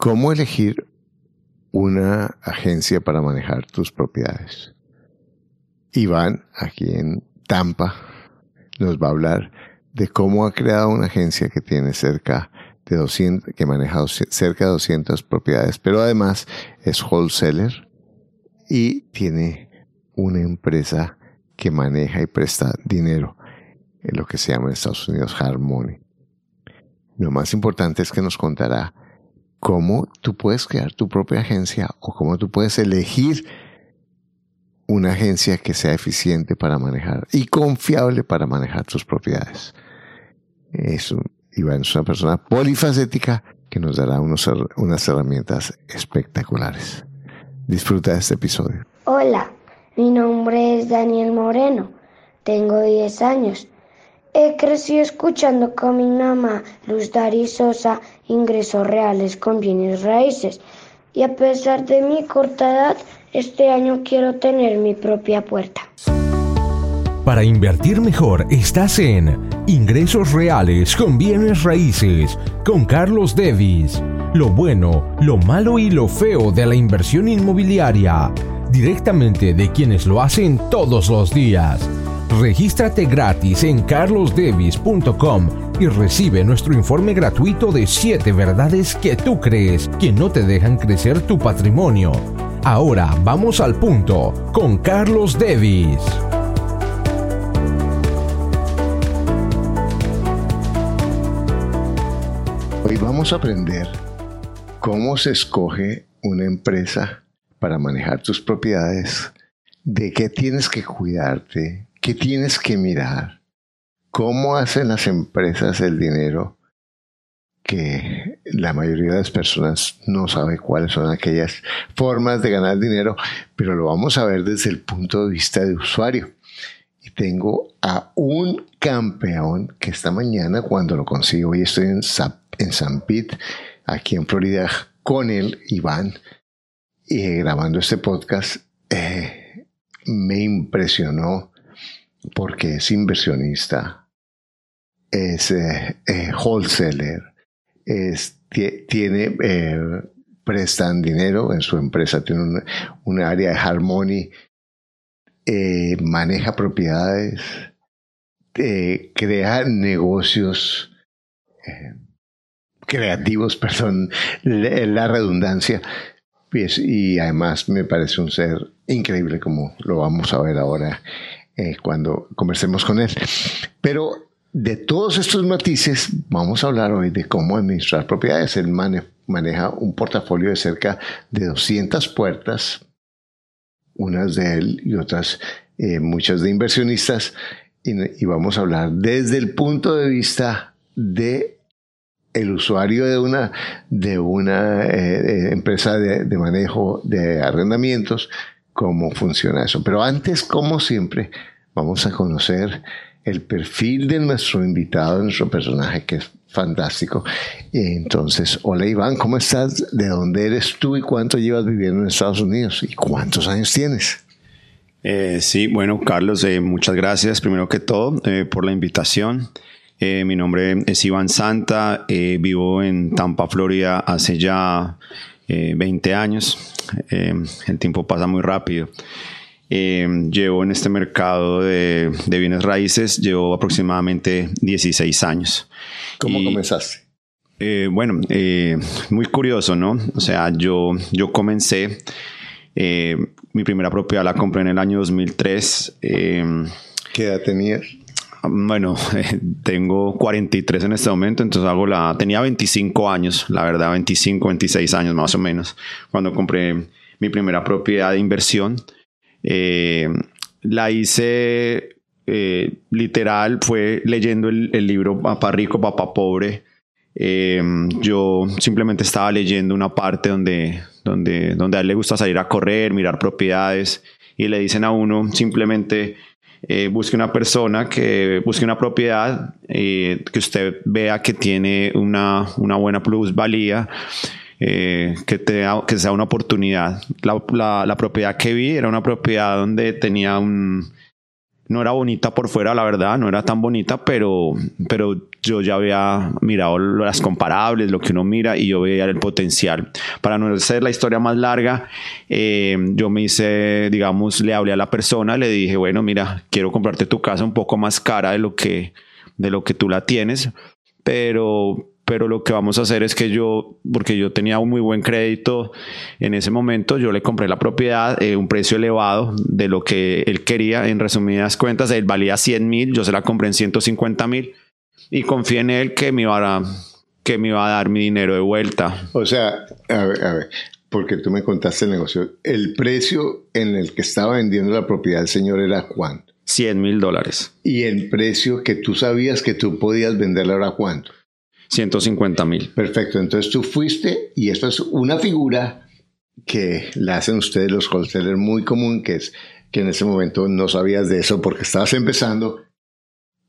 ¿Cómo elegir una agencia para manejar tus propiedades? Iván, aquí en Tampa, nos va a hablar de cómo ha creado una agencia que tiene cerca de 200, que maneja cerca de 200 propiedades, pero además es wholesaler y tiene una empresa que maneja y presta dinero en lo que se llama en Estados Unidos Harmony. Lo más importante es que nos contará cómo tú puedes crear tu propia agencia o cómo tú puedes elegir una agencia que sea eficiente para manejar y confiable para manejar tus propiedades. Es Iván es una persona polifacética que nos dará unas herramientas espectaculares. Disfruta de este episodio. Hola, mi nombre es Daniel Moreno, tengo 10 años. He crecido escuchando con mi mamá Luz Dari Sosa ingresos reales con bienes raíces y a pesar de mi corta edad, este año quiero tener mi propia puerta. Para invertir mejor estás en Ingresos Reales con Bienes Raíces con Carlos Devis. Lo bueno, lo malo y lo feo de la inversión inmobiliaria. Directamente de quienes lo hacen todos los días. Regístrate gratis en carlosdevis.com y recibe nuestro informe gratuito de 7 verdades que tú crees que no te dejan crecer tu patrimonio. Ahora vamos al punto con Carlos Devis. Hoy vamos a aprender cómo se escoge una empresa para manejar tus propiedades, de qué tienes que cuidarte, qué tienes que mirar, cómo hacen las empresas el dinero que la mayoría de las personas no sabe cuáles son aquellas formas de ganar dinero, pero lo vamos a ver desde el punto de vista de usuario. Y tengo a un campeón que esta mañana, cuando lo consigo, y estoy en, en San Pete, aquí en Florida, con él, Iván, y grabando este podcast, eh, me impresionó porque es inversionista, es eh, eh, wholesaler, tiene, eh, prestan dinero en su empresa, tiene un, área de Harmony, eh, maneja propiedades, eh, crea negocios creativos, perdón, la, redundancia. Pues, y además me parece un ser increíble como lo vamos a ver ahora cuando conversemos con él. Pero de todos estos matices, vamos a hablar hoy de cómo administrar propiedades. Él maneja un portafolio de cerca de 200 puertas, unas de él y otras eh, muchas de inversionistas, y, vamos a hablar desde el punto de vista de el usuario de una, de una eh, eh, empresa de, de manejo de arrendamientos, cómo funciona eso. Pero antes, como siempre, vamos a conocer el perfil de nuestro invitado, nuestro personaje, que es fantástico. Entonces, hola Iván, ¿cómo estás? ¿De dónde eres tú y cuánto llevas viviendo en Estados Unidos? ¿Y cuántos años tienes? Eh, sí, bueno, Carlos, eh, muchas gracias primero que todo eh, por la invitación. mi nombre es Iván Santa, vivo en Tampa, Florida, hace ya 20 años. el tiempo pasa muy rápido. Eh, llevo en este mercado de, bienes raíces, llevo aproximadamente 16 años. ¿Cómo comenzaste? Eh, bueno, eh, muy curioso, ¿no? O sea, yo, yo comencé, mi primera propiedad la compré en el año 2003. ¿Qué edad tenías? Bueno, tengo 43 en este momento, entonces hago la... Tenía 25 años, la verdad, 25, 26 años más o menos, cuando compré mi primera propiedad de inversión. Eh, la hice eh, literal, fue leyendo el, libro Papá Rico, Papá Pobre. Eh, yo simplemente estaba leyendo una parte donde, donde, donde a él le gusta salir a correr, mirar propiedades y le dicen a uno simplemente busque una persona que busque una propiedad que usted vea que tiene una, una buena plusvalía eh, que, te, que sea una oportunidad. La, la, propiedad que vi era una propiedad donde tenía un... no era bonita por fuera, la verdad, no era tan bonita, pero, pero yo ya había mirado las comparables, lo que uno mira, y yo veía el potencial. Para no hacer la historia más larga, eh, yo me hice, digamos, le hablé a la persona, le dije, bueno, mira, quiero comprarte tu casa un poco más cara de lo que, de lo que tú la tienes, pero pero lo que vamos a hacer es que yo, porque yo tenía un muy buen crédito en ese momento, yo le compré la propiedad, eh, un precio elevado de lo que él quería, en resumidas cuentas, él valía 100 mil, yo se la compré en 150 mil y confié en él que me, iba a, que me iba a dar mi dinero de vuelta. O sea, a ver, a ver, porque tú me contaste el negocio, el precio en el que estaba vendiendo la propiedad el señor era cuánto? 100 mil dólares. ¿Y el precio que tú sabías que tú podías venderla era cuánto? 150 mil. Perfecto, entonces tú fuiste y esto es una figura que la hacen ustedes los wholesalers muy común, que es que en ese momento no sabías de eso porque estabas empezando,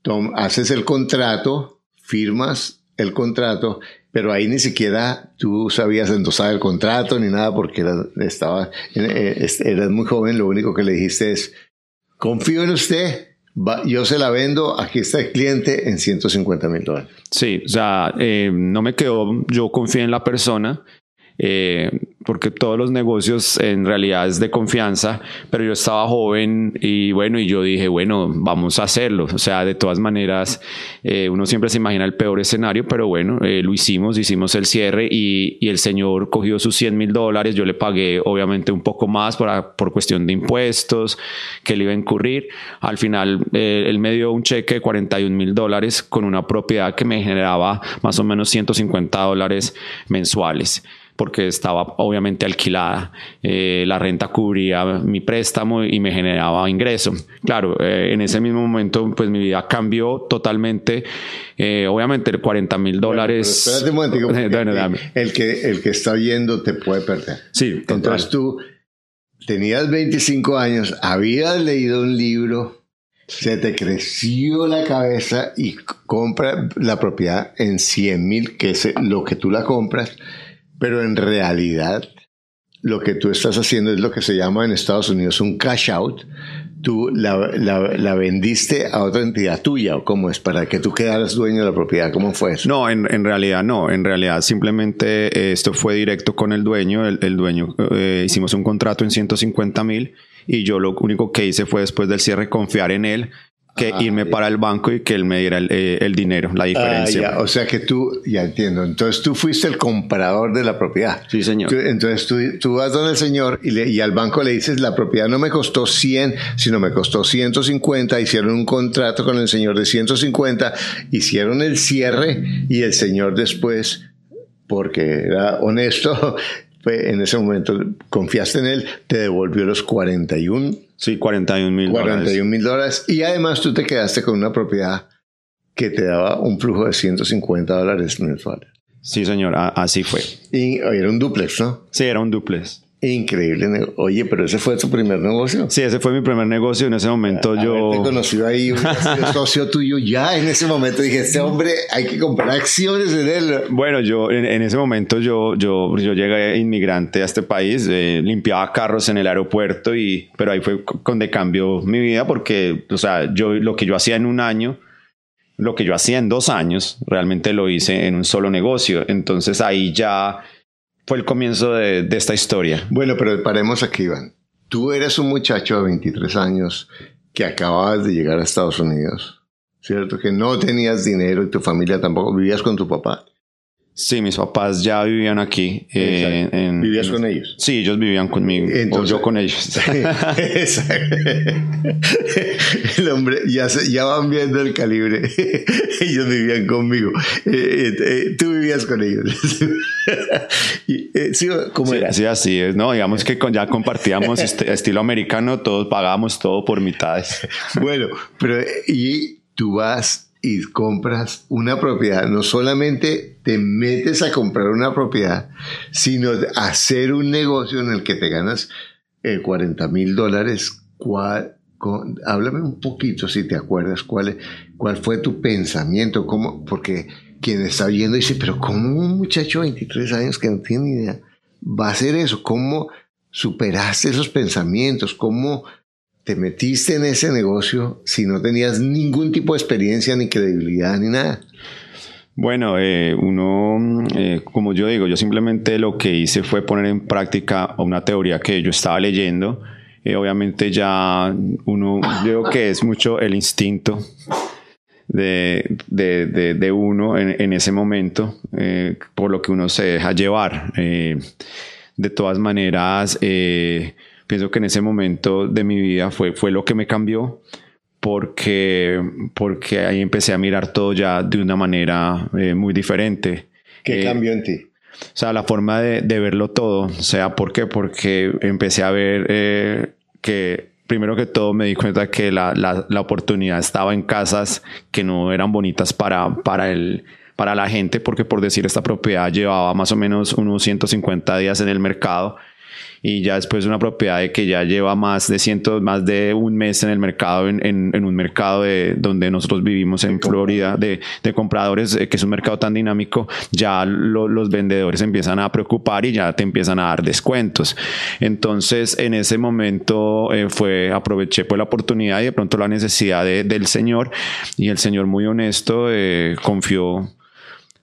Tom, haces el contrato, firmas el contrato, pero ahí ni siquiera tú sabías endosar el contrato ni nada porque estaba, eh, eras muy joven, lo único que le dijiste es, confío en usted, yo se la vendo, aquí está el cliente en 150 mil dólares. Sí, o sea, eh, no me quedó, yo confié en la persona eh, porque todos los negocios en realidad es de confianza, pero yo estaba joven y bueno, y yo dije, bueno, vamos a hacerlo. O sea, de todas maneras, eh, uno siempre se imagina el peor escenario, pero bueno, eh, lo hicimos, hicimos el cierre y, el señor cogió sus 100 mil dólares, yo le pagué obviamente un poco más por, por cuestión de impuestos que le iba a incurrir. Al final, él me dio un cheque de 41 mil dólares con una propiedad que me generaba más o menos 150 dólares mensuales porque estaba obviamente alquilada. Eh, la renta cubría mi préstamo y me generaba ingreso. Claro, eh, en ese mismo momento, pues mi vida cambió totalmente. Eh, obviamente, 40 mil dólares. espérate un momento, el, que, el que está oyendo te puede perder. Sí, entonces tú tenías 25 años, habías leído un libro se te creció la cabeza y compra la propiedad en 100 mil, que es lo que tú la compras, pero en realidad lo que tú estás haciendo es lo que se llama en Estados Unidos un cash out. Tú la, vendiste a otra entidad tuya, o cómo es, para que tú quedaras dueño de la propiedad. ¿Cómo fue eso? No, en, realidad no. En realidad simplemente eh, esto fue directo con el dueño. El, dueño, eh, hicimos un contrato en 150 mil y yo lo único que hice fue después del cierre confiar en él que ah, irme para el banco y que él me diera el, eh, dinero, la ah, diferencia. O sea que tú, ya entiendo, entonces tú fuiste el comprador de la propiedad. Sí, señor. entonces tú, tú, vas donde el señor y, y, al banco le dices, la propiedad no me costó 100, sino me costó 150, hicieron un contrato con el señor de 150, hicieron el cierre y el señor después, porque era honesto, en ese momento confiaste en él, te devolvió los 41 Sí, 41 mil 41 mil dólares. Y además tú te quedaste con una propiedad que te daba un flujo de 150 dólares mensuales. Sí, señor, así fue. Y era un duplex, ¿no? Sí, era un duplex. Increíble. Oye, pero ese fue tu primer negocio. Sí, ese fue mi primer negocio. En ese momento yo. Te ahí, un socio tuyo. Ya en ese momento dije: Este hombre hay que comprar acciones en él. Bueno, yo en, ese momento yo, yo, yo llegué inmigrante a este país, eh, limpiaba carros en el aeropuerto, y, pero ahí fue donde cambió mi vida porque, o sea, yo lo que yo hacía en un año lo que yo hacía en dos años, realmente lo hice en un solo negocio. Entonces ahí ya fue el comienzo de, esta historia. Bueno, pero paremos aquí, Iván. Tú eres un muchacho de 23 años que acababas de llegar a Estados Unidos, ¿cierto? Que no tenías dinero y tu familia tampoco, vivías con tu papá. Sí, mis papás ya vivían aquí. Eh, ¿Vivías con ellos? Sí, ellos vivían conmigo. o yo con ellos. el hombre, ya, ya van viendo el calibre. ellos vivían conmigo. Eh, eh, tú vivías con ellos. ¿Sí, ¿Cómo era? Sí, así es. No, digamos que ya compartíamos este, estilo americano, todos pagábamos todo por mitades. bueno, pero y tú vas y compras una propiedad, no solamente te metes a comprar una propiedad, sino hacer un negocio en el que te ganas 40 eh, mil dólares. Háblame un poquito, si te acuerdas, cuál, cuál fue tu pensamiento, cómo, porque quien está oyendo dice, pero ¿cómo un muchacho de 23 años que no tiene ni idea va a hacer eso? ¿Cómo superaste esos pensamientos? ¿Cómo te metiste en ese negocio si no tenías ningún tipo de experiencia, ni credibilidad, ni nada? Bueno, eh, uno, eh, como yo digo, yo simplemente lo que hice fue poner en práctica una teoría que yo estaba leyendo. Eh, obviamente ya uno, yo creo que es mucho el instinto de, de, de, uno en, en, ese momento, por lo que uno se deja llevar. de todas maneras, pienso que en ese momento de mi vida fue, fue lo que me cambió porque, porque ahí empecé a mirar todo ya de una manera eh, muy diferente. ¿Qué eh, cambió en ti? O sea, la forma de, de, verlo todo. O sea, ¿por qué? Porque empecé a ver eh, que primero que todo me di cuenta que la, la, la, oportunidad estaba en casas que no eran bonitas para, para, el, para la gente, porque por decir esta propiedad llevaba más o menos unos 150 días en el mercado y ya después una propiedad de que ya lleva más de cientos, más de un mes en el mercado, en, en, un mercado de, donde nosotros vivimos en Florida, de, de compradores, eh, que es un mercado tan dinámico, ya los vendedores empiezan a preocupar y ya te empiezan a dar descuentos. Entonces, en ese momento eh, fue, aproveché pues la oportunidad y de pronto la necesidad de, del Señor y el Señor muy honesto eh, confió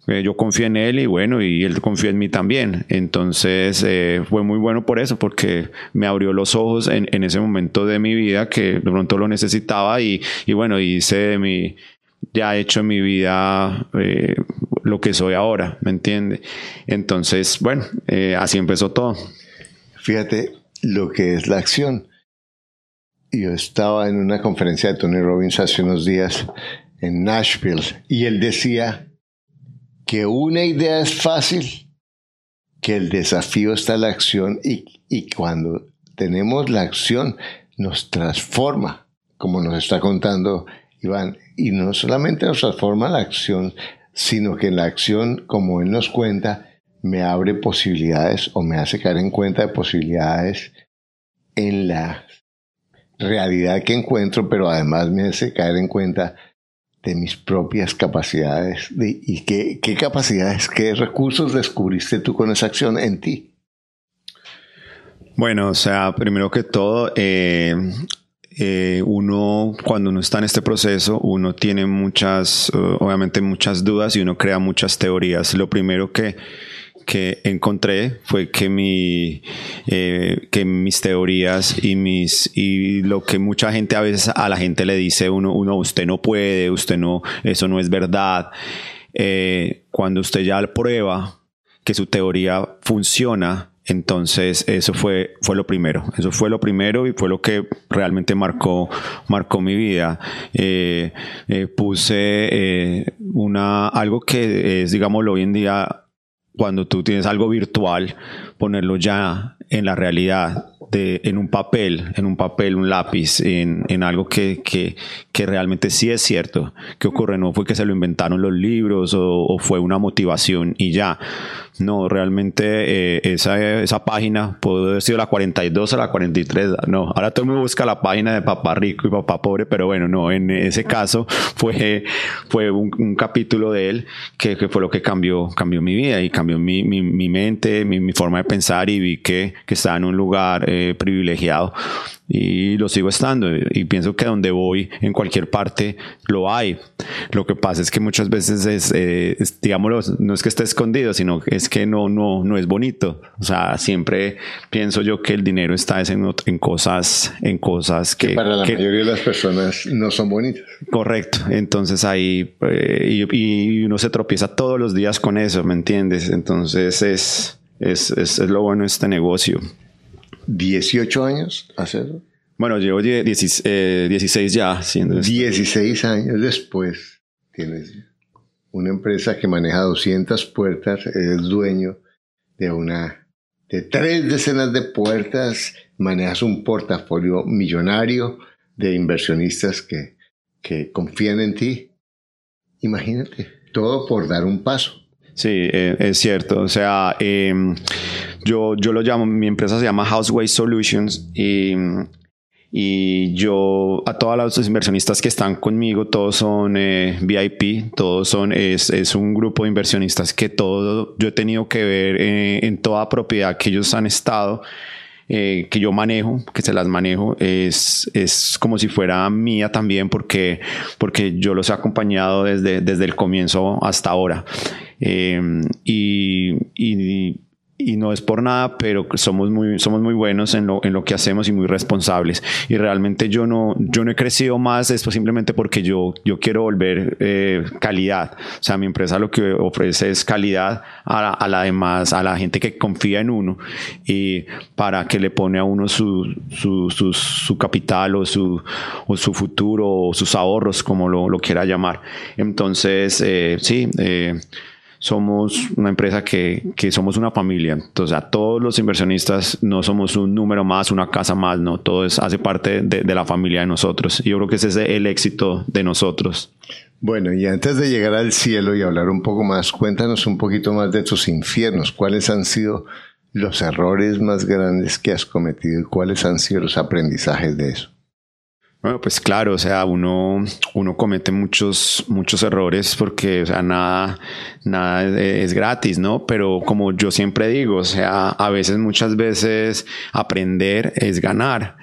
eh, yo confío en él y bueno, y él confió en mí también. Entonces eh, fue muy bueno por eso, porque me abrió los ojos en, ese momento de mi vida que de pronto lo necesitaba y, bueno, hice de mi, ya he hecho en mi vida eh, lo que soy ahora, ¿me entiende? Entonces, bueno, así empezó todo. Fíjate lo que es la acción. Yo estaba en una conferencia de Tony Robbins hace unos días en Nashville y él decía que una idea es fácil, que el desafío está en la acción y, y cuando tenemos la acción nos transforma, como nos está contando Iván. Y no solamente nos transforma la acción, sino que la acción, como él nos cuenta, me abre posibilidades o me hace caer en cuenta de posibilidades en la realidad que encuentro, pero además me hace caer en cuenta de mis propias capacidades y qué, qué, capacidades, qué recursos descubriste tú con esa acción en ti. Bueno, o sea, primero que todo, eh, eh, uno cuando uno está en este proceso, uno tiene muchas, obviamente muchas dudas y uno crea muchas teorías. Lo primero que que encontré fue que, mi, eh, que mis teorías y, mis, y lo que mucha gente a veces a la gente le dice, uno, uno usted no puede, usted no, eso no es verdad. Eh, cuando usted ya prueba que su teoría funciona, entonces eso fue, fue lo primero. Eso fue lo primero y fue lo que realmente marcó, marcó mi vida. Eh, puse una, algo que es, digámoslo, hoy en día cuando tú tienes algo virtual, ponerlo ya en la realidad, de, en un papel, en un papel, un lápiz, en, en algo que, que, que, realmente sí es cierto. ¿Qué ocurre? No fue que se lo inventaron los libros o, fue una motivación y ya. No, realmente eh, esa, esa página puede haber sido la 42 o la 43. No, ahora todo el mundo busca la página de papá rico y papá pobre, pero bueno, no, en ese caso fue, fue un, un capítulo de él que, que, fue lo que cambió, cambió mi vida y cambió mi, mi, mi mente, mi, mi, forma de pensar y vi que, que estaba en un lugar eh, privilegiado y lo sigo estando y pienso que donde voy en cualquier parte lo hay. Lo que pasa es que muchas veces es, eh, digámoslo no es que esté escondido sino es que no no no es bonito. O sea siempre pienso yo que el dinero está en, en cosas en cosas que, que para la mayoría de las personas no son bonitas. Correcto. Entonces ahí eh, y, y, uno se tropieza todos los días con eso me entiendes entonces es es, es, es lo bueno de este negocio 18 años hacerlo. Bueno, llevo 16, eh, 16 ya siendo 16 años después tienes una empresa que maneja 200 puertas, eres dueño de una de tres decenas de puertas, manejas un portafolio millonario de inversionistas que, que confían en ti. Imagínate, todo por dar un paso. Sí, eh, es cierto. O sea, eh, yo, yo lo llamo, mi empresa se llama Houseway Solutions y, y yo a todos los inversionistas que están conmigo, todos son eh, VIP, todos son, es, es, un grupo de inversionistas que todo, yo he tenido que ver eh, en toda propiedad que ellos han estado. eh, que yo manejo, que se las manejo, es, es como si fuera mía también porque, porque yo los he acompañado desde, desde el comienzo hasta ahora. Eh, y, y y no es por nada, pero somos muy, somos muy buenos en lo, en lo que hacemos y muy responsables. Y realmente yo no, yo no he crecido más esto simplemente porque yo, yo quiero volver eh, calidad. O sea, mi empresa lo que ofrece es calidad a, a, la demás, a la gente que confía en uno y para que le pone a uno su, su, su, su capital o su, o su futuro o sus ahorros, como lo, lo quiera llamar. Entonces, eh, sí, eh, somos una empresa que, que, somos una familia. Entonces, a todos los inversionistas no somos un número más, una casa más, no. Todo es, hace parte de, de la familia de nosotros. Y yo creo que ese es el éxito de nosotros. Bueno, y antes de llegar al cielo y hablar un poco más, cuéntanos un poquito más de tus infiernos. ¿Cuáles han sido los errores más grandes que has cometido y cuáles han sido los aprendizajes de eso? Bueno, pues claro, o sea, uno, uno comete muchos, muchos errores porque, o sea, nada, nada es gratis, ¿no? Pero como yo siempre digo, o sea, a veces, muchas veces, aprender es ganar.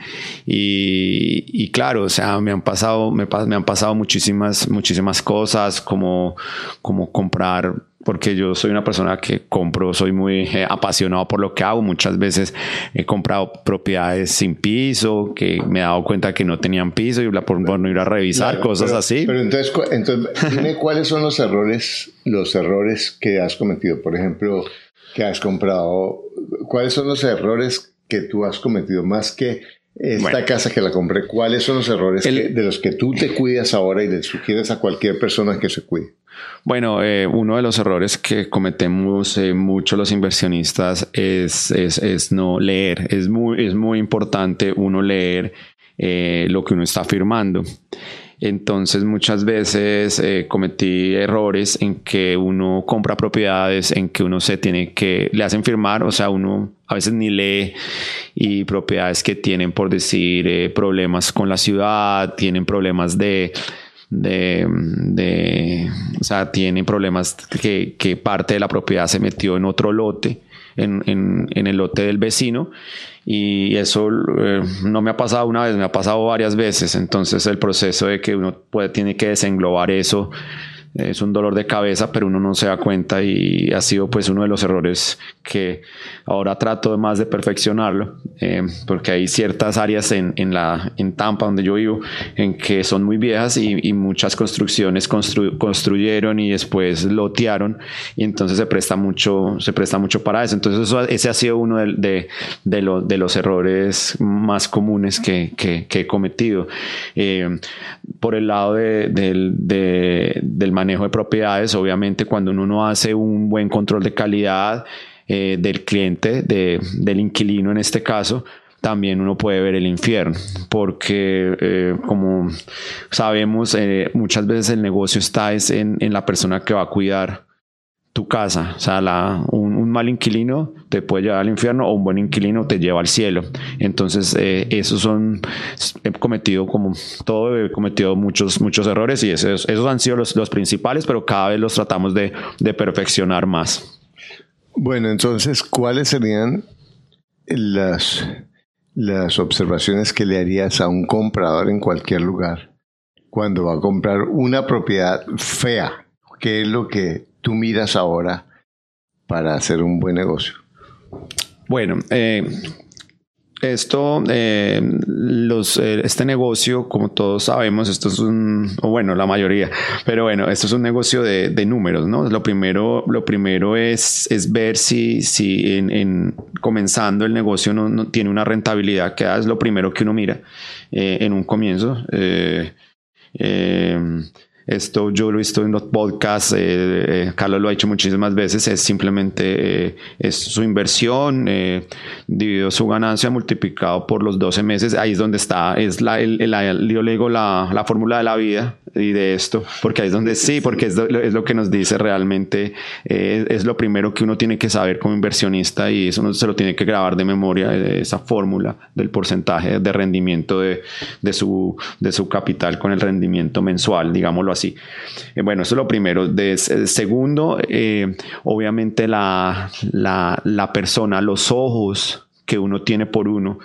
Y, y claro, o sea, me han pasado, me, me han pasado muchísimas, muchísimas cosas como, como comprar porque yo soy una persona que compro, soy muy eh, apasionado por lo que hago. Muchas veces he comprado propiedades sin piso, que me he dado cuenta que no tenían piso y por, por no ir a revisar cosas así. Pero entonces, entonces dime cuáles son los errores, los errores que has cometido. Por ejemplo, que has comprado, ¿cuáles son los errores que tú has cometido más que esta casa que la compré? ¿Cuáles son los errores que, de los que tú te cuidas ahora y le sugieres a cualquier persona que se cuide? Bueno, eh, uno de los errores que cometemos eh, mucho los inversionistas es, no leer. Es muy, importante uno leer eh, lo que uno está firmando. Entonces muchas veces cometí errores en que uno compra propiedades, en que uno se tiene que, le hacen firmar, o sea, uno a veces ni lee y propiedades que tienen, por decir, problemas con la ciudad, tienen problemas de de, de, o sea, tienen problemas que, que, parte de la propiedad se metió en otro lote, en, en, en el lote del vecino, y eso eh, no me ha pasado una vez, me ha pasado varias veces, entonces el proceso de que uno puede, tiene que desenglobar eso es un dolor de cabeza, pero uno no se da cuenta y ha sido pues uno de los errores que ahora trato más de perfeccionarlo, eh, porque hay ciertas áreas en, en, la, en Tampa, donde yo vivo, en que son muy viejas y, y muchas construcciones constru, construyeron y después lotearon y entonces se presta mucho, se presta mucho para eso. Entonces eso, ese ha sido uno de, de, de, lo, de los errores más comunes que, que, que he cometido. Eh, por el lado de, del, del manejo de propiedades, obviamente cuando uno no hace un buen control de calidad, eh, del cliente, de, del inquilino en este caso, también uno puede ver el infierno, porque eh, como sabemos, eh, muchas veces el negocio está es en, en, la persona que va a cuidar tu casa. O sea, la, un, mal inquilino te puede llevar al infierno o un buen inquilino te lleva al cielo. Entonces, eh, esos son, he cometido como todo, he cometido muchos, muchos errores y esos, esos han sido los, los principales, pero cada vez los tratamos de, de perfeccionar más. Bueno, entonces, ¿cuáles serían las, las observaciones que le harías a un comprador en cualquier lugar cuando va a comprar una propiedad fea? ¿Qué es lo que tú miras ahora para hacer un buen negocio? Bueno, eh, esto, eh, eh, este negocio, como todos sabemos, esto es un, o bueno, la mayoría, pero bueno, esto es un negocio de, números, ¿no? Lo primero, lo primero es, ver si, si en, en comenzando el negocio no, tiene una rentabilidad, que es lo primero que uno mira en un comienzo. Eh, esto yo lo he visto en los podcasts, eh, eh, Carlos lo ha hecho muchísimas veces, es simplemente eh, es su inversión, eh, dividido su ganancia multiplicado por los 12 meses, ahí es donde está, es la, el, el, yo le digo la, la fórmula de la vida y de esto, porque ahí es donde sí, porque es, lo, es lo que nos dice realmente, eh, es lo primero que uno tiene que saber como inversionista y eso uno se lo tiene que grabar de memoria, esa fórmula del porcentaje de rendimiento de, de, su, de su capital con el rendimiento mensual, digámoslo así. Eh, bueno, eso es lo primero. De, segundo, eh, obviamente la, la, la, persona, los ojos que uno tiene por uno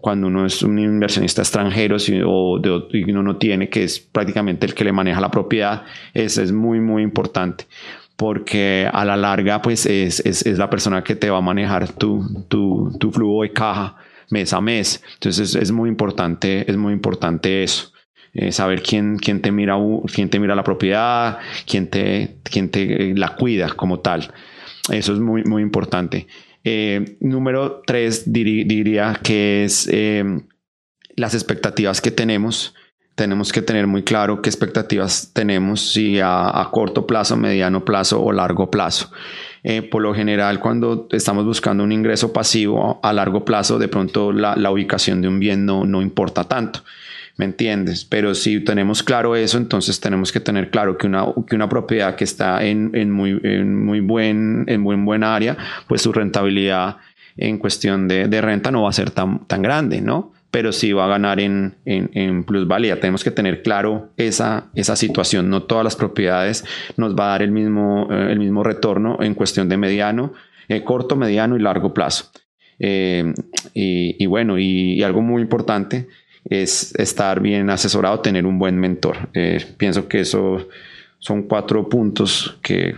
cuando uno es un inversionista extranjero o de, uno no tiene, que es prácticamente el que le maneja la propiedad, eso es muy, muy importante porque a la larga pues es, es, es, la persona que te va a manejar tu, tu, tu flujo de caja mes a mes. Entonces es, muy importante, es muy importante eso. Eh, saber quién, quién, te mira, quién te mira la propiedad, quién te, quién te la cuida como tal. Eso es muy, muy importante. Eh, número tres diría que es eh, las expectativas que tenemos tenemos que tener muy claro qué expectativas tenemos, si a, corto plazo, mediano plazo o largo plazo. Eh, por lo general, cuando estamos buscando un ingreso pasivo a largo plazo, de pronto la, ubicación de un bien no, no importa tanto. ¿Me entiendes? Pero si tenemos claro eso, entonces tenemos que tener claro que una, que una propiedad que está en, en muy, en muy buen, en muy buen área, pues su rentabilidad en cuestión de, de, renta no va a ser tan, tan grande, ¿no? pero sí va a ganar en, en, plusvalía. Tenemos que tener claro esa, esa situación. No todas las propiedades nos va a dar el mismo, eh, el mismo retorno en cuestión de mediano, eh, corto, mediano y largo plazo. Eh, y, bueno, y, algo muy importante es estar bien asesorado, tener un buen mentor. pienso que eso son cuatro puntos que,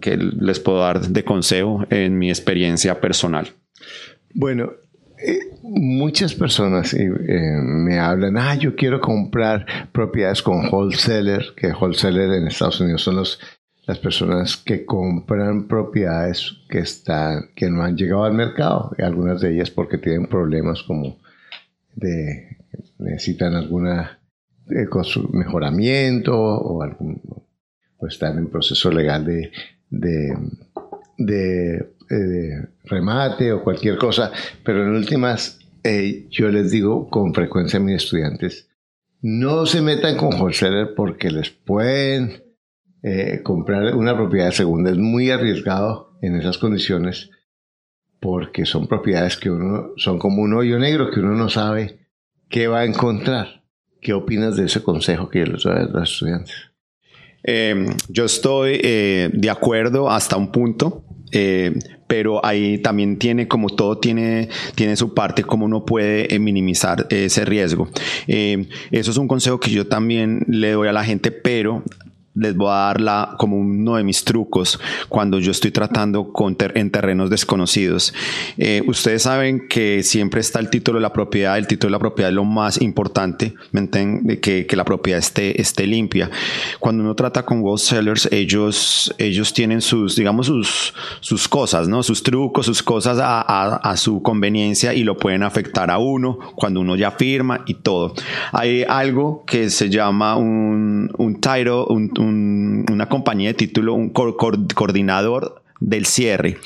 que les puedo dar de consejo en mi experiencia personal. Bueno, eh, muchas personas eh, me hablan, ah, yo quiero comprar propiedades con wholesaler, que wholesaler en Estados Unidos son los, las personas que compran propiedades que están, que no han llegado al mercado, algunas de ellas porque tienen problemas como de necesitan alguna eh, mejoramiento o algún o están en proceso legal de, de, de eh, remate o cualquier cosa, pero en últimas eh, yo les digo con frecuencia a mis estudiantes, no se metan con wholesaler porque les pueden comprar una propiedad de segunda. Es muy arriesgado en esas condiciones porque son propiedades que uno son como un hoyo negro que uno no sabe qué va a encontrar. ¿Qué opinas de ese consejo que yo les doy a los estudiantes? yo estoy de acuerdo hasta un punto. Eh, pero ahí también tiene, como todo tiene, tiene su parte, como uno puede eh, minimizar ese riesgo. Eh, eso es un consejo que yo también le doy a la gente, pero les voy a dar como uno de mis trucos cuando yo estoy tratando en terrenos desconocidos. Eh, ustedes saben que siempre está el título de la propiedad. El título de la propiedad es lo más importante, que, que la propiedad esté, esté limpia. Cuando uno trata con sellers, ellos, ellos tienen sus, digamos, sus, sus cosas, ¿no? Sus trucos, sus cosas a, a, su conveniencia y lo pueden afectar a uno cuando uno ya firma y todo. Hay algo que se llama un, un title, un una compañía de título, un coordinador del cierre.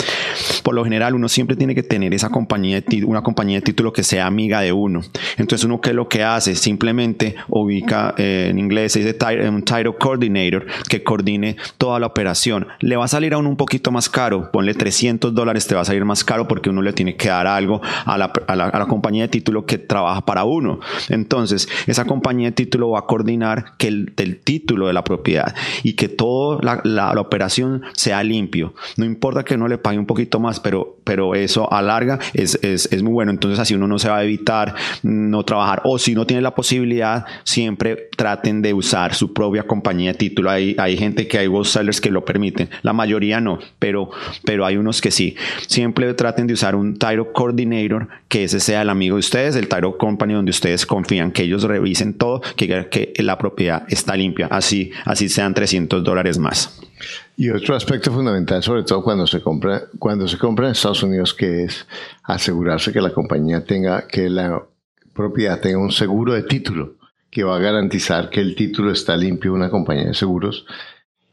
Por lo general, uno siempre tiene que tener esa compañía de una compañía de título que sea amiga de uno. Entonces, uno que lo que hace simplemente ubica eh, en inglés se dice un title coordinator que coordine toda la operación. Le va a salir a uno un poquito más caro, ponle 300 dólares, te va a salir más caro porque uno le tiene que dar algo a la, a la, compañía de título que trabaja para uno. Entonces, esa compañía de título va a coordinar que el, título de la propiedad y que toda la, la operación sea limpio no importa que no le pague un poquito más, pero, pero eso a larga es, es, es muy bueno. Entonces así uno no se va a evitar no trabajar. O si no tiene la posibilidad, siempre traten de usar su propia compañía de título. Hay, hay gente que hay sellers que lo permiten. La mayoría no, pero, pero hay unos que sí. Siempre traten de usar un Title Coordinator, que ese sea el amigo de ustedes, el Title Company donde ustedes confían, que ellos revisen todo, que, que la propiedad está limpia. Así, así sean 300 dólares más. Y otro aspecto fundamental, sobre todo cuando se compra, cuando se compra en Estados Unidos, que es asegurarse que la compañía tenga, que la propiedad tenga un seguro de título, que va a garantizar que el título está limpio, una compañía de seguros.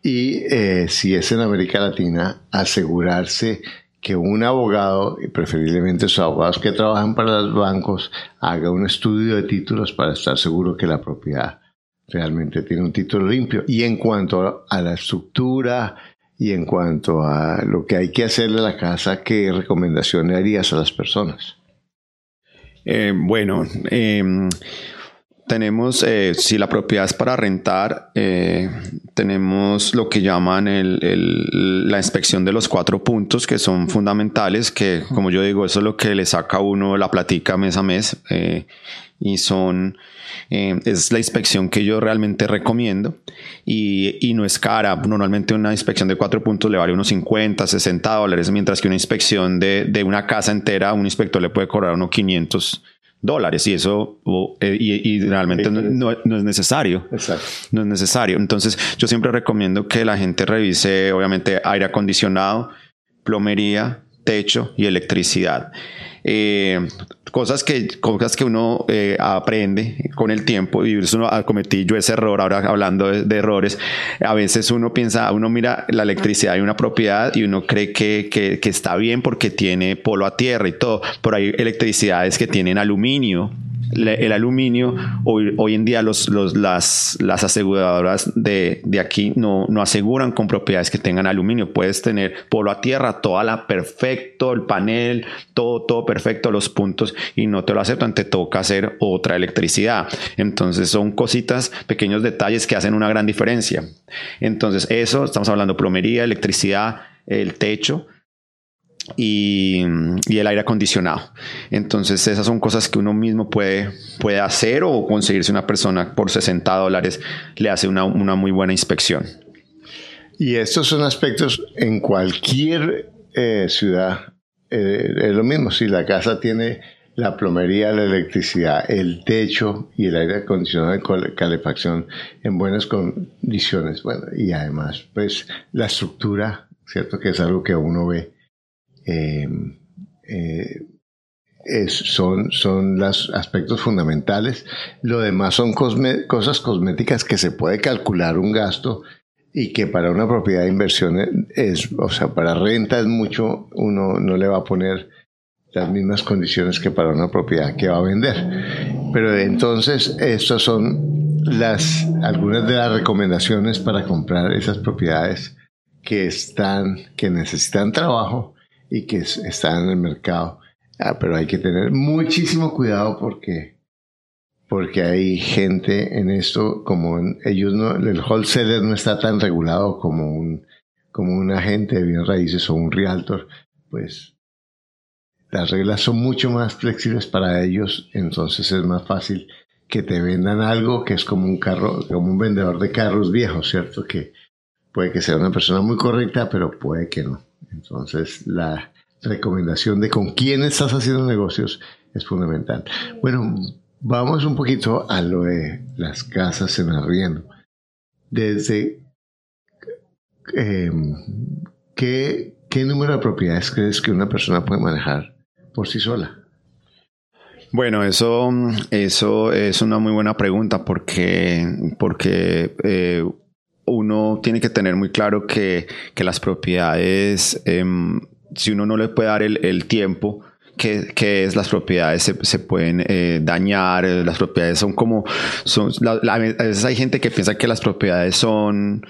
Y eh, si es en América Latina, asegurarse que un abogado, y preferiblemente los abogados que trabajan para los bancos, haga un estudio de títulos para estar seguro que la propiedad realmente tiene un título limpio. Y en cuanto a la estructura y en cuanto a lo que hay que hacerle a la casa, ¿qué recomendación le harías a las personas? Eh, bueno, em, tenemos, eh, si la propiedad es para rentar, eh, tenemos lo que llaman el, la inspección de los cuatro puntos, que son fundamentales, que como yo digo, eso es lo que le saca a uno la platica mes a mes, eh, y son, es la inspección que yo realmente recomiendo, y, y, no es cara, normalmente una inspección de cuatro puntos le vale unos 50, 60 dólares, mientras que una inspección de, de una casa entera, un inspector le puede cobrar unos 500 dólares y eso eh, y, realmente no, es necesario. Exacto. No es necesario. Entonces yo siempre recomiendo que la gente revise obviamente aire acondicionado, plomería, techo y electricidad. Eh, cosas, que, cosas que uno eh, aprende con el tiempo y eso no, cometí yo ese error ahora hablando de, errores. A veces uno piensa, uno mira la electricidad de una propiedad y uno cree que, que, que está bien porque tiene polo a tierra y todo, pero hay electricidades que tienen aluminio el aluminio, hoy, hoy en día los, las, las aseguradoras de, de, aquí no, no aseguran con propiedades que tengan aluminio. Puedes tener polo a tierra, toda la perfecto, el panel, todo, todo perfecto, los puntos, y no te lo aceptan, te toca hacer otra electricidad. Entonces son cositas, pequeños detalles que hacen una gran diferencia. Entonces eso, estamos hablando plomería, electricidad, el techo y, el aire acondicionado. Entonces esas son cosas que uno mismo puede, puede hacer o conseguirse una persona por 60 dólares le hace una, muy buena inspección. Y estos son aspectos en cualquier eh, ciudad. Eh, es lo mismo, si la casa tiene la plomería, la electricidad, el techo y el aire acondicionado de calefacción en buenas condiciones. Bueno, y además, pues la estructura, ¿cierto? Que es algo que uno ve Em, eh, son, son los aspectos fundamentales. Lo demás son cosas cosméticas que se puede calcular un gasto y que para una propiedad de inversión es, o sea, para renta es mucho, uno no le va a poner las mismas condiciones que para una propiedad que va a vender. Pero entonces, estas son las, algunas de las recomendaciones para comprar esas propiedades que están, que necesitan trabajo y que están en el mercado. Ah, pero hay que tener muchísimo cuidado porque, porque hay gente en esto, como ellos no, el wholesaler no está tan regulado como un, como un agente de bienes raíces o un realtor, pues las reglas son mucho más flexibles para ellos, entonces es más fácil que te vendan algo que es como un carro, como un vendedor de carros viejos, ¿cierto? Que puede que sea una persona muy correcta, pero puede que no. Entonces, la recomendación de con quién estás haciendo negocios es fundamental. Bueno, vamos un poquito a lo de las casas en arriendo. Desde em, ¿qué, ¿qué número de propiedades crees que una persona puede manejar por sí sola? Bueno, eso, eso es una muy buena pregunta porque, porque eh, uno tiene que tener muy claro que, que las propiedades, em, si uno no le puede dar el, tiempo, que, que, es las propiedades se, se pueden eh, dañar, eh, las propiedades son como, son, a veces hay gente que piensa que las propiedades son,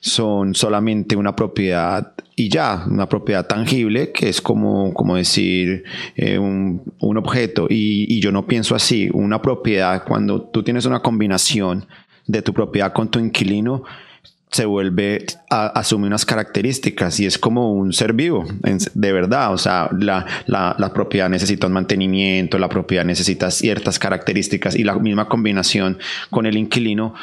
son solamente una propiedad y ya, una propiedad tangible, que es como, como decir eh, un, un, objeto. Y, y, yo no pienso así. Una propiedad, cuando tú tienes una combinación de tu propiedad con tu inquilino, se vuelve, a, asume unas características y es como un ser vivo, de verdad. O sea, la, la, propiedad necesita un mantenimiento, la propiedad necesita ciertas características y la misma combinación con el inquilino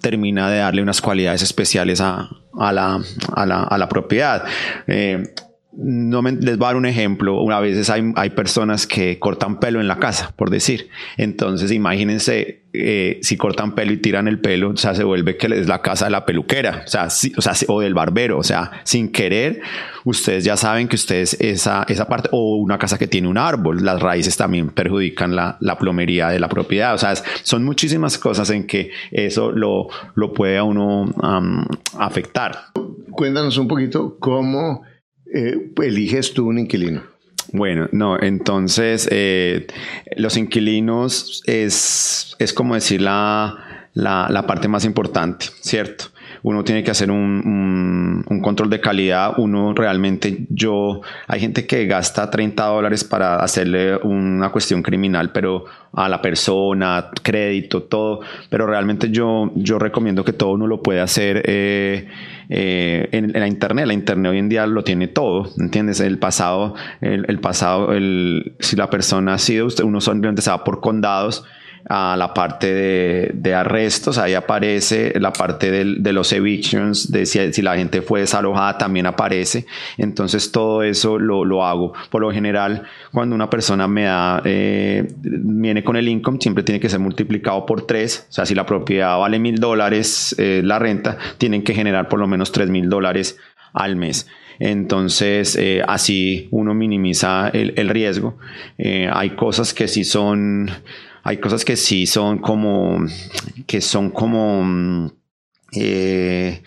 termina de darle unas cualidades especiales a, a la, a la propiedad. Eh, no les voy a dar un ejemplo. Una veces hay, hay, personas que cortan pelo en la casa, por decir. Entonces, imagínense eh, si cortan pelo y tiran el pelo, o sea, se vuelve que es la casa de la peluquera, o sea, o, sea o del barbero. O sea, sin querer, ustedes ya saben que ustedes esa, esa parte, o una casa que tiene un árbol, las raíces también perjudican la, la plomería de la propiedad. O sea, son muchísimas cosas en que eso lo, lo puede a uno afectar. Cuéntanos un poquito cómo eh, eliges tú un inquilino? Bueno, no, entonces eh, los inquilinos es, es como decir la, la, la, parte más importante, ¿cierto? Uno tiene que hacer un, un, control de calidad. Uno realmente, yo, hay gente que gasta 30 dólares para hacerle una cuestión criminal, pero a la persona, crédito, todo. Pero realmente yo, yo recomiendo que todo uno lo puede hacer eh, eh, en, la internet. La internet hoy en día lo tiene todo, ¿entiendes? El pasado, el, pasado, el, si la persona ha sido, uno simplemente se va por condados a la parte de, de arrestos, ahí aparece la parte de los evictions, de si, la gente fue desalojada también aparece, entonces todo eso lo, lo hago. Por lo general, cuando una persona me da, eh, viene con el income, siempre tiene que ser multiplicado por tres, o sea, si la propiedad vale mil dólares, eh, la renta, tienen que generar por lo menos tres mil dólares al mes. Entonces, eh, así uno minimiza el riesgo. hay cosas que sí son hay cosas que sí son como, que son como mm, eh,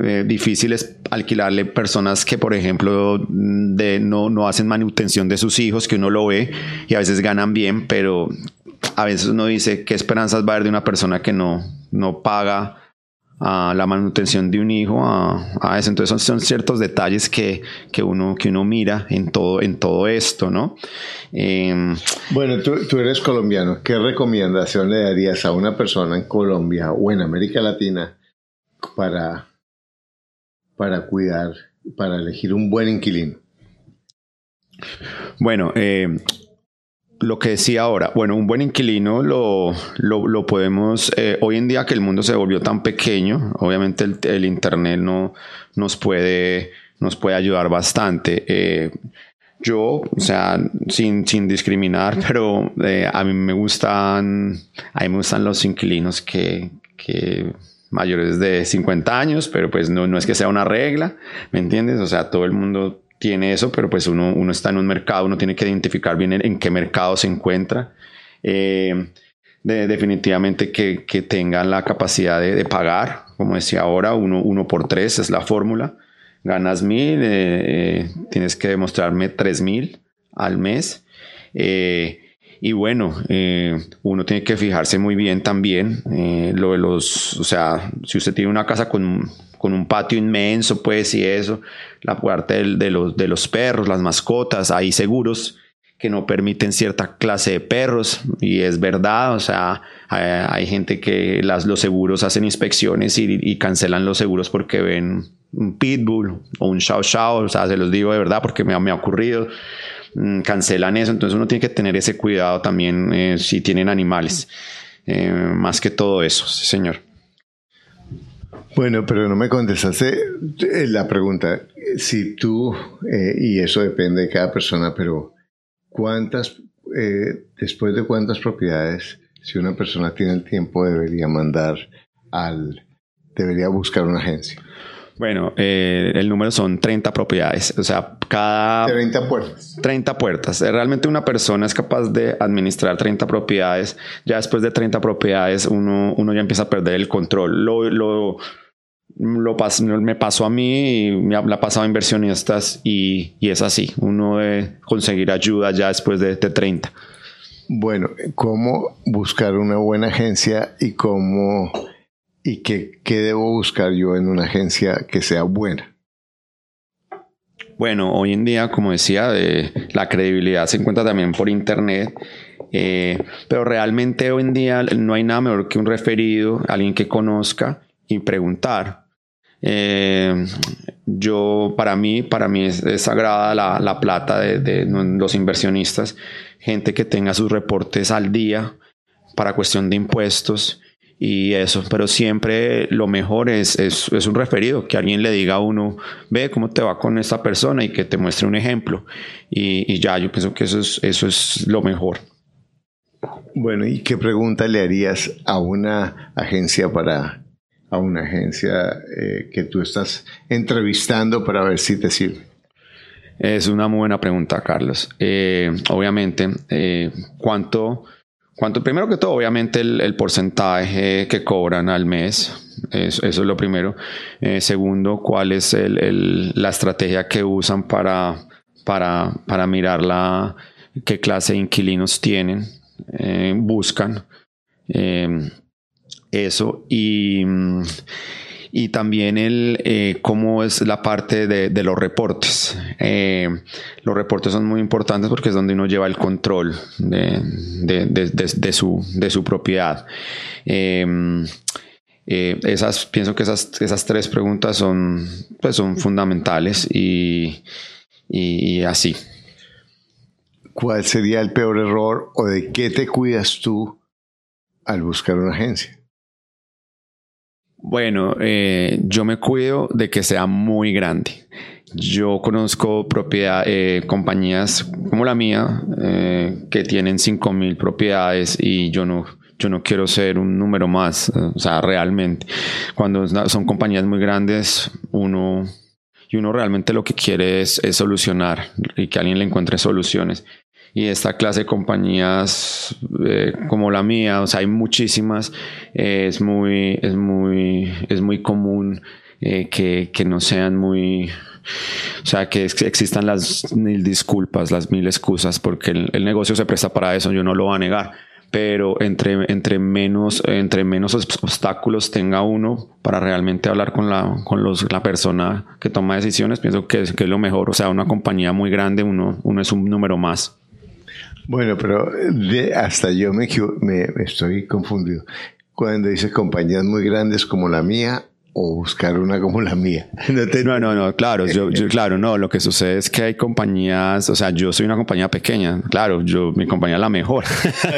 eh, difíciles alquilarle personas que, por ejemplo, de, no, no hacen manutención de sus hijos, que uno lo ve y a veces ganan bien, pero a veces uno dice, ¿qué esperanzas va a haber de una persona que no, no paga a la manutención de un hijo, a, eso. Entonces son, ciertos detalles que, que, uno, que uno mira en todo, en todo esto, ¿no? Em, bueno, tú, tú, eres colombiano. ¿Qué recomendación le darías a una persona en Colombia o en América Latina para, para cuidar, para elegir un buen inquilino? Bueno, eh, lo que decía ahora, bueno, un buen inquilino lo, lo, podemos, eh, hoy en día que el mundo se volvió tan pequeño, obviamente el, Internet no, nos, puede, nos puede ayudar bastante. Eh, yo, o sea, sin, sin discriminar, pero eh, a mí me gustan, a mí me gustan los inquilinos que, que mayores de 50 años, pero pues no, no es que sea una regla, ¿me entiendes? O sea, todo el mundo tiene eso, pero pues uno, uno está en un mercado, uno tiene que identificar bien en, qué mercado se encuentra. Eh, definitivamente que, que, tengan la capacidad de, pagar, como decía ahora, uno, uno por tres es la fórmula. Ganas mil, eh, eh, tienes que demostrarme tres mil al mes. y bueno, uno tiene que fijarse muy bien también lo de los, o sea, si usted tiene una casa con con un patio inmenso, pues, y eso, la parte de, los, de los perros, las mascotas, hay seguros que no permiten cierta clase de perros, y es verdad, o sea, hay, gente que las, los seguros hacen inspecciones y, cancelan los seguros porque ven un pitbull o un chow chow, o sea, se los digo de verdad porque me, me ha ocurrido, mm, cancelan eso, entonces uno tiene que tener ese cuidado también eh, si tienen animales, eh, más que todo eso, señor. Bueno, pero no me contestaste eh, la pregunta. Si tú, eh, y eso depende de cada persona, pero ¿cuántas, eh, después de cuántas propiedades, si una persona tiene el tiempo, debería mandar al, debería buscar una agencia? Bueno, el número son 30 propiedades, o sea, cada... 30 puertas. 30 puertas. Realmente una persona es capaz de administrar 30 propiedades. Ya después de 30 propiedades uno, uno ya empieza a perder el control. Lo, lo, lo me pasó a mí y me ha, pasado a inversionistas y, y, es así, uno debe conseguir ayuda ya después de, de 30. Bueno, ¿cómo buscar una buena agencia y cómo y qué, qué debo buscar yo en una agencia que sea buena? Bueno, hoy en día, como decía, la credibilidad se encuentra también por internet, eh, pero realmente hoy en día no hay nada mejor que un referido, alguien que conozca y preguntar. Eh, yo, para mí, para mí es, sagrada la, la plata de, de, los inversionistas, gente que tenga sus reportes al día para cuestión de impuestos y eso, pero siempre lo mejor es, es, es, un referido, que alguien le diga a uno, ve cómo te va con esta persona y que te muestre un ejemplo. Y, y ya, yo pienso que eso es, eso es lo mejor. Bueno, ¿y qué pregunta le harías a una agencia para a una agencia eh, que tú estás entrevistando para ver si te sirve? Es una muy buena pregunta, Carlos. Eh, obviamente, eh, ¿cuánto, ¿cuánto? Primero que todo, obviamente, el, porcentaje que cobran al mes. Eso, es lo primero. segundo, ¿cuál es el, la estrategia que usan para, para, para mirar la, qué clase de inquilinos tienen, buscan eso y, y también el eh, cómo es la parte de, los reportes. Eh, los reportes son muy importantes porque es donde uno lleva el control de, su, de su propiedad. Em, eh, esas, pienso que esas, esas tres preguntas son, pues son fundamentales y, y así. ¿Cuál sería el peor error o de qué te cuidas tú al buscar una agencia? Bueno, eh, yo me cuido de que sea muy grande. Yo conozco propiedad, eh, compañías como la mía eh, que tienen 5.000 propiedades y yo no, yo no quiero ser un número más, o sea, realmente. Cuando son compañías muy grandes, uno, y uno realmente lo que quiere es, es solucionar y que alguien le encuentre soluciones y esta clase de compañías eh, como la mía, o sea, hay muchísimas, eh, es, muy, es, muy, es muy común eh, que, que, no sean muy... O sea, que existan las mil disculpas, las mil excusas, porque el, el negocio se presta para eso, yo no lo voy a negar pero entre, entre, menos, entre menos obstáculos tenga uno para realmente hablar con, la, con los, la persona que toma decisiones, pienso que es, que es lo mejor. O sea, una compañía muy grande, uno, uno es un número más. Bueno, pero de, hasta yo me, me, estoy confundido. Cuando dice compañías muy grandes como la mía, o buscar una como la mía. No, no, no, claro, yo, claro, no, lo que sucede es que hay compañías, o sea, yo soy una compañía pequeña, claro, yo, mi compañía es la mejor,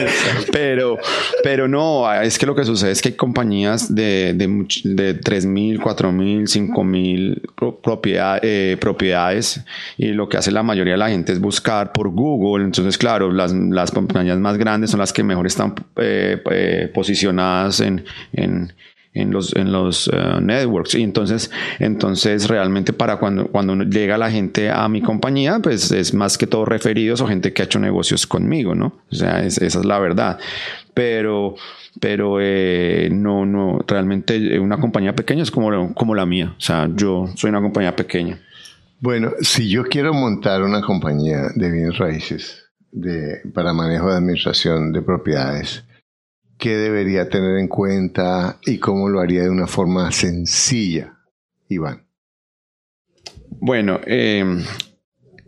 pero, pero no, es que lo que sucede es que hay compañías de, de, de 3.000, 4.000, 5.000 propiedad, eh, propiedades y lo que hace la mayoría de la gente es buscar por Google, entonces, claro, las, las compañías más grandes son las que mejor están eh, eh, posicionadas en, en en los, en los eh, networks. Y entonces, entonces realmente para cuando, cuando llega la gente a mi compañía, pues es más que todo referidos o gente que ha hecho negocios conmigo, ¿no? O sea, esa es la verdad. Pero, pero eh, no, no, realmente una compañía pequeña es como, como la mía. O sea, yo soy una compañía pequeña. Bueno, si yo quiero montar una compañía de bienes raíces de, para manejo de administración de propiedades, qué debería tener en cuenta y cómo lo haría de una forma sencilla, Iván? Bueno, eh,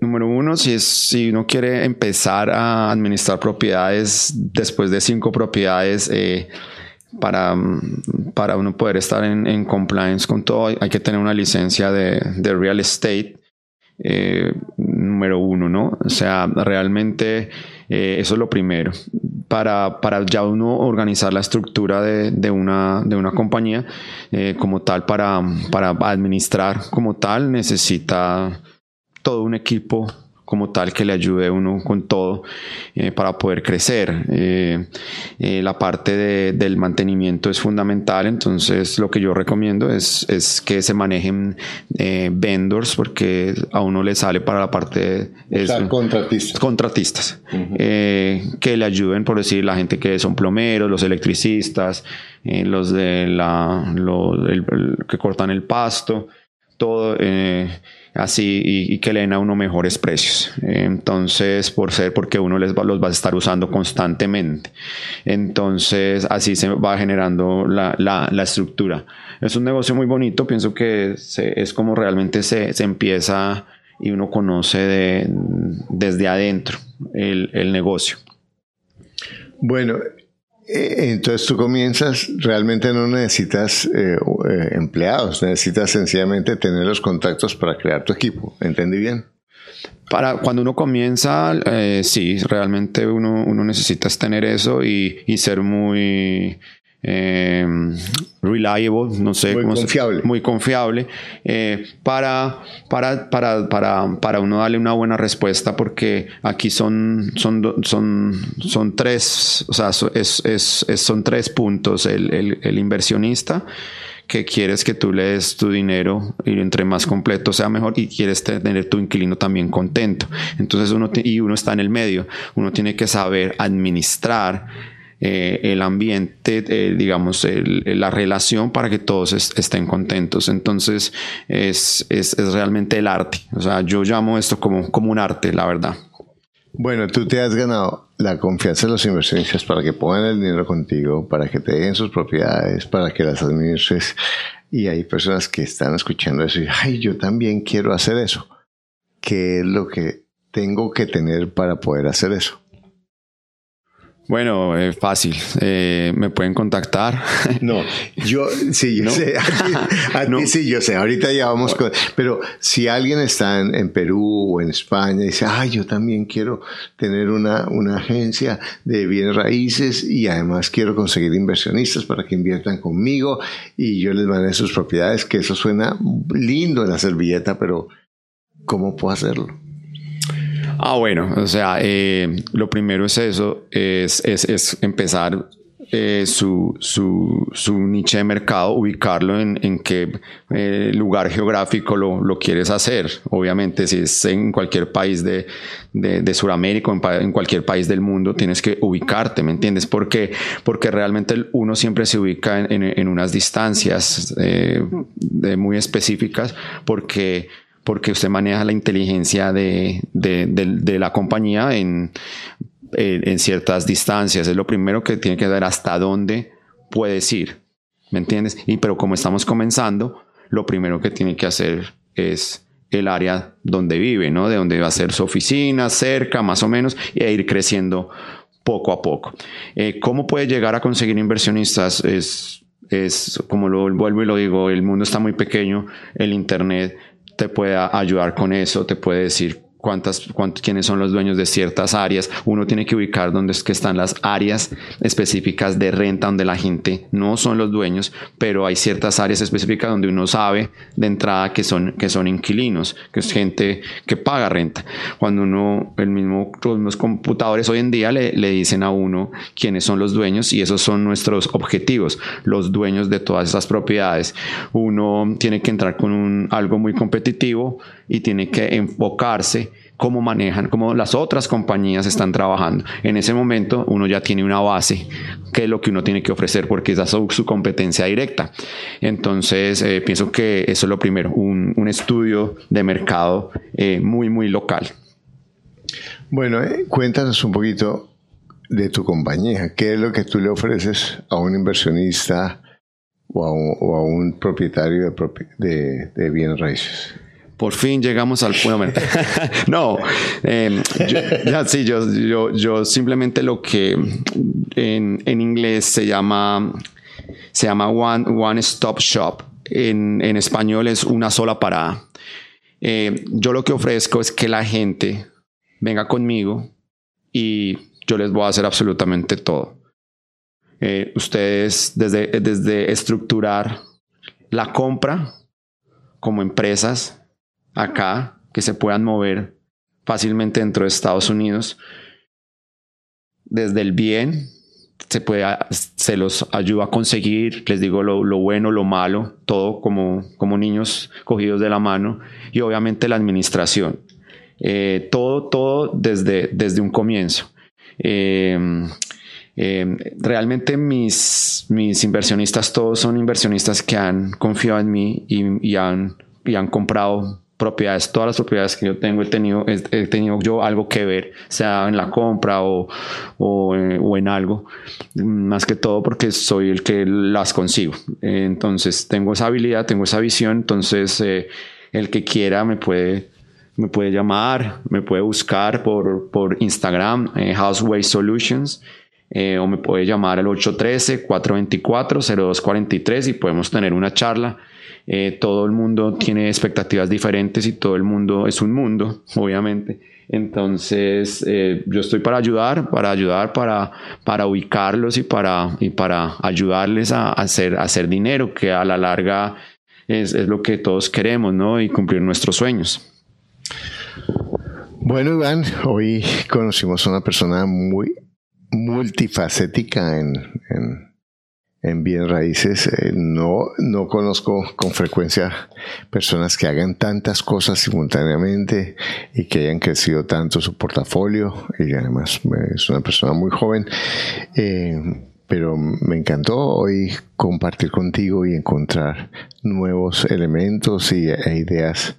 número uno, si, es, si uno quiere empezar a administrar propiedades después de cinco propiedades, eh, para, para uno poder estar en, compliance con todo, hay que tener una licencia de, real estate. Eh, número uno, ¿no? O sea, realmente eso es lo primero para, para, ya uno organizar la estructura de, de, una, de una, compañía eh, como tal, para, para administrar como tal, necesita todo un equipo como tal que le ayude a uno con todo eh, para poder crecer. Eh, eh, la parte del mantenimiento es fundamental, entonces lo que yo recomiendo es, es que se manejen vendors porque a uno le sale para la parte de contratistas, contratistas que le ayuden, por decir, la gente que son plomeros, los electricistas, los de la, que cortan el pasto, todo así y, que le den a uno mejores precios. Entonces, por ser porque uno les los va a estar usando constantemente. Entonces, así se va generando la, la, estructura. Es un negocio muy bonito, pienso que es como realmente se, se, empieza y uno conoce de, desde adentro el, el negocio. Bueno, entonces tú comienzas, realmente no necesitas eh, eh, empleados, necesitas sencillamente tener los contactos para crear tu equipo. ¿Entendí bien? Para cuando uno comienza, sí, realmente uno, uno necesita tener eso y, y ser muy eh, reliable, no sé, muy confiable, muy confiable eh, para, para, para, para, para uno darle una buena respuesta, porque aquí son, son, son, son tres, o sea, es, es, son tres puntos. El, el, el inversionista, que quieres que tú le des tu dinero y entre más completo sea mejor y quieres tener tu inquilino también contento. Entonces uno y uno está en el medio, uno tiene que saber administrar eh, el ambiente, eh, digamos, la relación para que todos estén contentos. Entonces es, es, es, realmente el arte. O sea, yo llamo esto como, como un arte, la verdad. Bueno, tú te has ganado la confianza de los inversionistas para que pongan el dinero contigo, para que te den sus propiedades, para que las administres. Y hay personas que están escuchando eso y, ay, yo también quiero hacer eso. ¿Qué es lo que tengo que tener para poder hacer eso? Bueno, es fácil. Eh, me pueden contactar. No, yo sí, yo sé. A ti, sí, yo sé. Ahorita ya vamos con. Pero si alguien está en, Perú o en España y dice, ay, yo también quiero tener una, una agencia de bienes raíces y además quiero conseguir inversionistas para que inviertan conmigo y yo les mande sus propiedades, que eso suena lindo en la servilleta, pero ¿cómo puedo hacerlo? Ah, bueno, o sea, eh, lo primero es eso, es, es, empezar eh, su, su, su, nicho de mercado, ubicarlo en, en qué eh, lugar geográfico lo, lo, quieres hacer. Obviamente, si es en cualquier país de, de, de Sudamérica o en, cualquier país del mundo, tienes que ubicarte, ¿me entiendes? Porque, porque realmente uno siempre se ubica en, en, unas distancias muy específicas porque porque usted maneja la inteligencia de, la compañía en, en, ciertas distancias. Es lo primero que tiene que ver hasta dónde puedes ir. ¿Me entiendes? Y pero como estamos comenzando, lo primero que tiene que hacer es el área donde vive, ¿no? De donde va a ser su oficina, cerca, más o menos, a ir creciendo poco a poco. Eh, ¿Cómo puede llegar a conseguir inversionistas? Es, es, como lo vuelvo y lo digo, el mundo está muy pequeño, el Internet te puede ayudar con eso, te puede decir cuántas, quiénes son los dueños de ciertas áreas. Uno tiene que ubicar dónde es que están las áreas específicas de renta donde la gente no son los dueños, pero hay ciertas áreas específicas donde uno sabe de entrada que son, que son inquilinos, que es gente que paga renta. Cuando uno, el mismo, los computadores hoy en día le, le dicen a uno quiénes son los dueños y esos son nuestros objetivos, los dueños de todas esas propiedades. Uno tiene que entrar con un, algo muy competitivo y tiene que enfocarse cómo manejan, cómo las otras compañías están trabajando. En ese momento uno ya tiene una base, que es lo que uno tiene que ofrecer, porque esa es su, competencia directa. Entonces, eh, pienso que eso es lo primero, un, estudio de mercado eh, muy, muy local. Bueno, eh, cuéntanos un poquito de tu compañía. ¿Qué es lo que tú le ofreces a un inversionista o a un, propietario de, de bienes raíces? Por fin llegamos al no, em, ya, sí, yo, yo, yo, simplemente lo que en, inglés se llama, se llama One, one Stop Shop. En, español es una sola parada. Eh, yo lo que ofrezco es que la gente venga conmigo y yo les voy a hacer absolutamente todo. Eh, ustedes desde, desde estructurar la compra como empresas, acá que se puedan mover fácilmente dentro de Estados Unidos. Desde el bien, se, puede, se los ayuda a conseguir, les digo lo, bueno, lo malo, todo como, como niños cogidos de la mano y obviamente la administración. Eh, todo, todo desde, desde un comienzo. Em, em, realmente mis, mis inversionistas, todos son inversionistas que han confiado en mí y, y han, y han comprado propiedades, todas las propiedades que yo tengo he tenido, he, tenido yo algo que ver, sea en la compra o, eh, o, en algo, más que todo porque soy el que las consigo. Entonces tengo esa habilidad, tengo esa visión, entonces eh, el que quiera me puede, me puede llamar, me puede buscar por, por Instagram, eh, Houseway Solutions. o me puede llamar al 813-424-0243 y podemos tener una charla eh, todo el mundo tiene expectativas diferentes y todo el mundo es un mundo, obviamente. Entonces, eh, yo estoy para ayudar, para ayudar, para, para ubicarlos y para, y para ayudarles a, hacer, hacer dinero, que a la larga es, es lo que todos queremos, ¿no? Y cumplir nuestros sueños. Bueno, Iván, hoy conocimos a una persona muy multifacética en, en en bien raíces. Eh, no, no conozco con frecuencia personas que hagan tantas cosas simultáneamente y que hayan crecido tanto su portafolio. Y además es una persona muy joven. Eh, pero me encantó hoy compartir contigo y encontrar nuevos elementos y, e ideas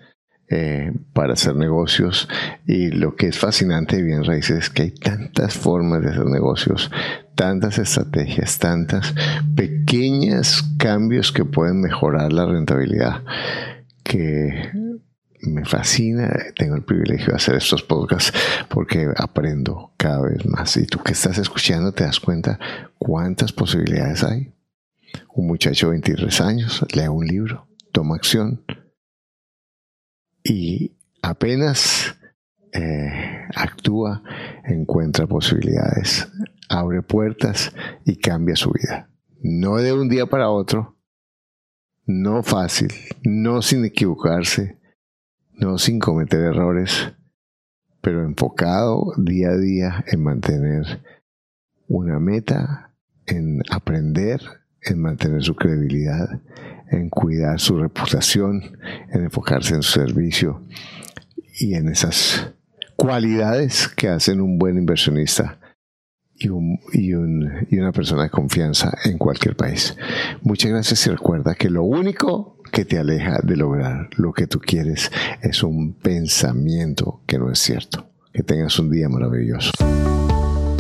eh, para hacer negocios y lo que es fascinante de bien raíces es que hay tantas formas de hacer negocios, tantas estrategias, tantas pequeños cambios que pueden mejorar la rentabilidad que me fascina, tengo el privilegio de hacer estos podcasts porque aprendo cada vez más. Y tú que estás escuchando te das cuenta cuántas posibilidades hay. Un muchacho de 23 años lee un libro, toma acción y apenas eh, actúa, encuentra posibilidades, abre puertas y cambia su vida. No de un día para otro, no fácil, no sin equivocarse, no sin cometer errores, pero enfocado día a día en mantener una meta, en aprender, en mantener su credibilidad, en cuidar su reputación, en enfocarse en su servicio y en esas cualidades que hacen un buen inversionista y, y, una persona de confianza en cualquier país. Muchas gracias y recuerda que lo único que te aleja de lograr lo que tú quieres es un pensamiento que no es cierto. Que tengas un día maravilloso.